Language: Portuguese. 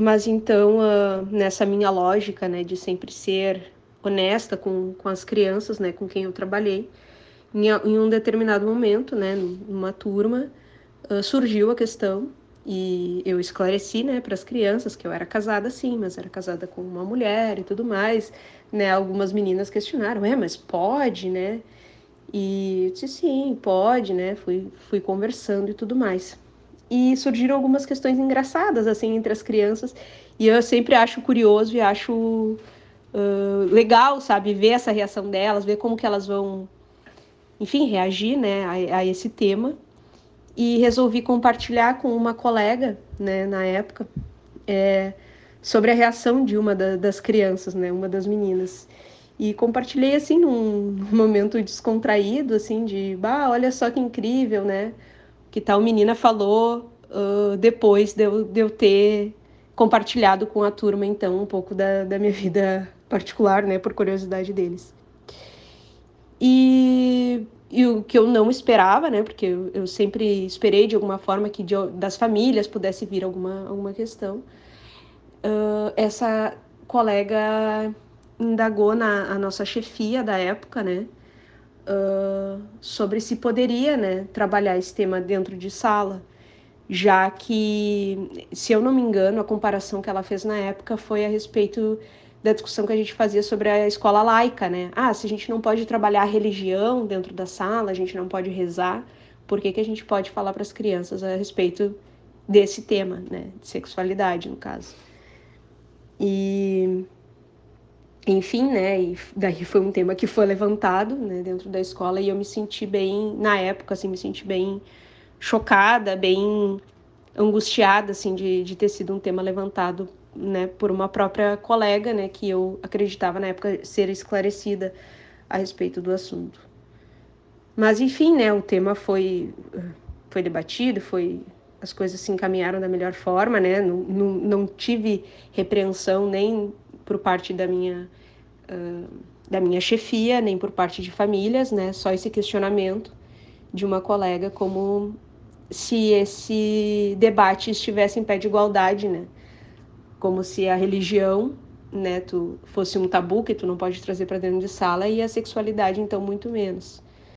Mas então, uh, nessa minha lógica, né, de sempre ser honesta com, com as crianças, né, com quem eu trabalhei, em, em um determinado momento, né, numa turma, uh, surgiu a questão e eu esclareci, né, para as crianças que eu era casada sim, mas era casada com uma mulher e tudo mais, né? Algumas meninas questionaram, é, mas pode, né? E eu disse sim, pode, né? Fui, fui conversando e tudo mais. E surgiram algumas questões engraçadas, assim, entre as crianças. E eu sempre acho curioso e acho uh, legal, sabe? Ver essa reação delas, ver como que elas vão, enfim, reagir, né, a, a esse tema. E resolvi compartilhar com uma colega, né, na época, é, sobre a reação de uma da, das crianças, né, uma das meninas. E compartilhei assim num momento descontraído, assim, de, bah, olha só que incrível, né? Que tal menina falou uh, depois de eu, de eu ter compartilhado com a turma, então, um pouco da, da minha vida particular, né, por curiosidade deles. E, e o que eu não esperava, né, porque eu, eu sempre esperei de alguma forma que de, das famílias pudesse vir alguma, alguma questão, uh, essa colega indagou na a nossa chefia da época, né, uh, sobre se poderia, né, trabalhar esse tema dentro de sala, já que, se eu não me engano, a comparação que ela fez na época foi a respeito da discussão que a gente fazia sobre a escola laica, né? Ah, se a gente não pode trabalhar a religião dentro da sala, a gente não pode rezar, por que, que a gente pode falar para as crianças a respeito desse tema, né? De sexualidade, no caso. E enfim, né? E daí foi um tema que foi levantado, né, dentro da escola e eu me senti bem, na época, assim, me senti bem chocada, bem angustiada, assim, de, de ter sido um tema levantado, né, por uma própria colega, né, que eu acreditava na época ser esclarecida a respeito do assunto. Mas enfim, né, o tema foi foi debatido, foi as coisas se encaminharam da melhor forma, né? Não, não, não tive repreensão nem por parte da minha, uh, da minha chefia, nem por parte de famílias, né? Só esse questionamento de uma colega como se esse debate estivesse em pé de igualdade, né? Como se a religião, né, tu fosse um tabu que tu não pode trazer para dentro de sala e a sexualidade então muito menos.